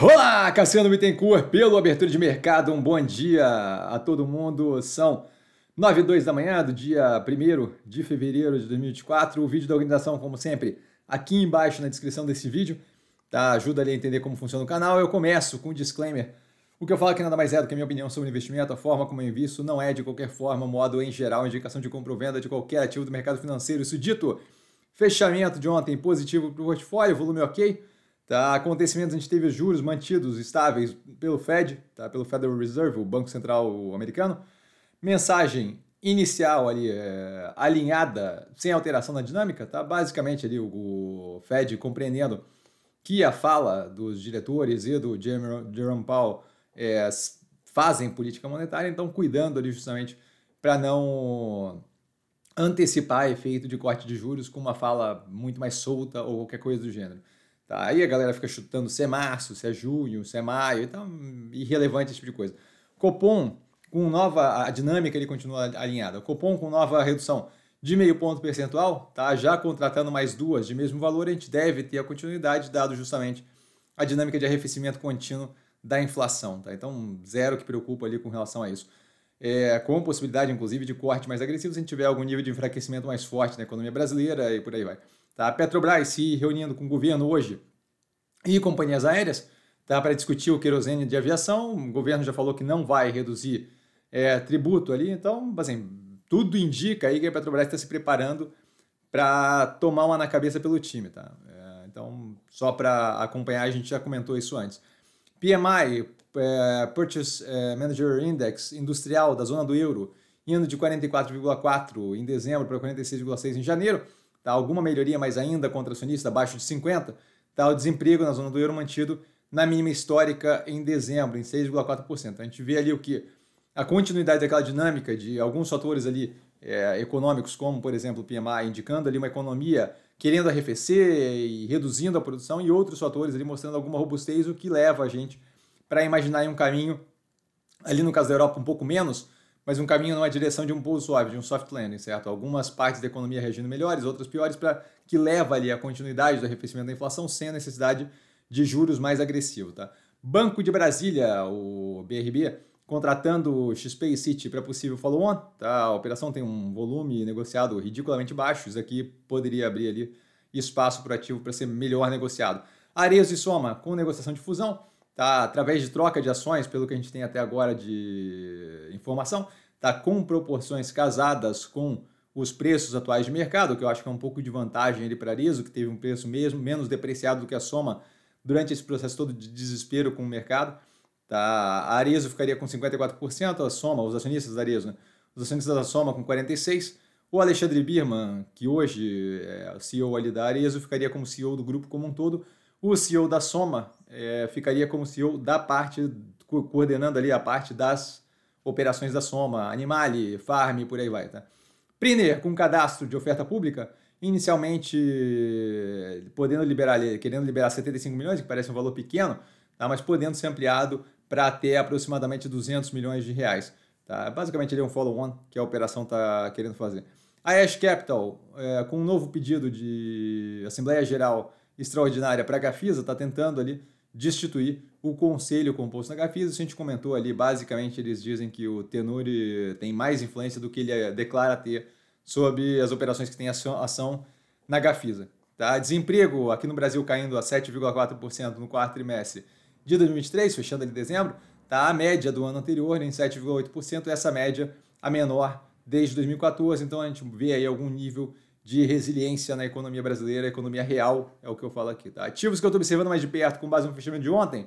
Olá, Cassiano Bittencourt, pelo Abertura de Mercado, um bom dia a todo mundo. São 9 e 2 da manhã do dia 1 de fevereiro de 2024. O vídeo da organização, como sempre, aqui embaixo na descrição desse vídeo, tá? ajuda ali a entender como funciona o canal. Eu começo com um disclaimer. O que eu falo aqui nada mais é do que a minha opinião sobre investimento, a forma como eu invisto não é de qualquer forma, modo em geral, indicação de compra ou venda de qualquer ativo do mercado financeiro. Isso dito, fechamento de ontem positivo para o portfólio, volume ok. Tá, acontecimentos, a gente teve os juros mantidos estáveis pelo Fed, tá, pelo Federal Reserve, o Banco Central americano. Mensagem inicial ali, é, alinhada, sem alteração na dinâmica, tá? Basicamente ali o, Fed compreendendo que a fala dos diretores e do Jerome Powell é, fazem política monetária, então cuidando ali justamente para não antecipar efeito de corte de juros com uma fala muito mais solta ou qualquer coisa do gênero. Tá? Aí a galera fica chutando se é março, se é junho, se é maio, então irrelevante esse tipo de coisa. Copom, com nova, a dinâmica ele continua alinhada. Copom com nova redução de meio ponto percentual, tá? já contratando mais duas de mesmo valor, a gente deve ter a continuidade, dado justamente a dinâmica de arrefecimento contínuo da inflação. Tá? Então, zero que preocupa ali com relação a isso. É, com possibilidade, inclusive, de corte mais agressivo se a gente tiver algum nível de enfraquecimento mais forte na economia brasileira e por aí vai. Tá? Petrobras se reunindo com o governo hoje e companhias aéreas tá? para discutir o querosene de aviação. O governo já falou que não vai reduzir é, tributo ali, então, assim, tudo indica aí que a Petrobras está se preparando para tomar uma na cabeça pelo time. Tá? É, então, só para acompanhar, a gente já comentou isso antes. PMI, é, Purchase é, Manager Index industrial da zona do euro, indo de 44,4 em dezembro para 46,6 em janeiro tá? alguma melhoria mais ainda contra acionista abaixo de 50, tá? o desemprego na zona do euro mantido na mínima histórica em dezembro, em 6,4%. A gente vê ali o que a continuidade daquela dinâmica de alguns fatores ali é, econômicos, como por exemplo o PMI, indicando ali uma economia querendo arrefecer e reduzindo a produção, e outros fatores ali mostrando alguma robustez, o que leva a gente para imaginar um caminho, ali no caso da Europa um pouco menos, mas um caminho numa direção de um pouso suave, de um soft landing, certo? Algumas partes da economia reagindo melhores, outras piores, para que leva ali a continuidade do arrefecimento da inflação sem a necessidade de juros mais agressivos, tá? Banco de Brasília, o BRB, contratando o XP e City para possível follow-on, tá? A operação tem um volume negociado ridiculamente baixo, isso aqui poderia abrir ali espaço para ativo para ser melhor negociado. Arezo e Soma, com negociação de fusão, tá? através de troca de ações, pelo que a gente tem até agora de informação, tá? com proporções casadas com os preços atuais de mercado, que eu acho que é um pouco de vantagem ele para a Arizo, que teve um preço mesmo menos depreciado do que a Soma durante esse processo todo de desespero com o mercado. Tá? A Arizo ficaria com 54%, a Soma, os acionistas da Arizo, né? os acionistas da Soma com 46%, o Alexandre Birman, que hoje é o CEO ali da Arezo, ficaria como CEO do grupo como um todo, o CEO da Soma é, ficaria como CEO da parte, coordenando ali a parte das operações da Soma, Animale, Farm, por aí vai. Tá? Priner, com cadastro de oferta pública, inicialmente podendo liberar, querendo liberar 75 milhões, que parece um valor pequeno, tá? mas podendo ser ampliado para até aproximadamente 200 milhões de reais. Tá? Basicamente, ele é um follow-on que a operação está querendo fazer. A Ash Capital, é, com um novo pedido de Assembleia Geral extraordinária para a Gafisa, está tentando ali destituir o conselho composto na Gafisa. Isso a gente comentou ali, basicamente eles dizem que o Tenuri tem mais influência do que ele eh, declara ter sobre as operações que tem ação na Gafisa. Tá? Desemprego aqui no Brasil caindo a 7,4% no quarto trimestre de 2023, fechando ali em dezembro, tá? a média do ano anterior em 7,8%, essa média a menor desde 2014, então a gente vê aí algum nível de resiliência na economia brasileira, economia real, é o que eu falo aqui. Tá? Ativos que eu estou observando mais de perto com base no fechamento de ontem,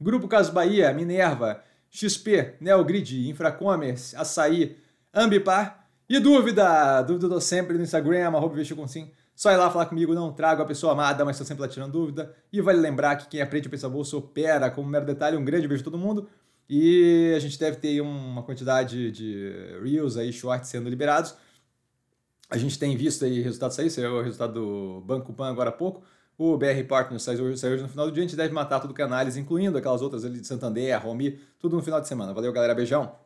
Grupo Caso Bahia, Minerva, XP, Neogrid, Infracommerce, Açaí, Ambipar. E dúvida? Dúvida eu tô sempre no Instagram, arroba com sim. Só ir lá falar comigo, não trago a pessoa amada, mas estou sempre lá tirando dúvida. E vale lembrar que quem aprende a pensar bolsa opera, como mero detalhe, um grande beijo a todo mundo. E a gente deve ter uma quantidade de Reels aí, shorts sendo liberados. A gente tem visto aí resultados sair, saiu o resultado do Banco Pan agora há pouco. O BR Partners saiu hoje, hoje no final do dia, a gente deve matar tudo que é análise, incluindo aquelas outras ali de Santander, Romi, tudo no final de semana. Valeu, galera, beijão!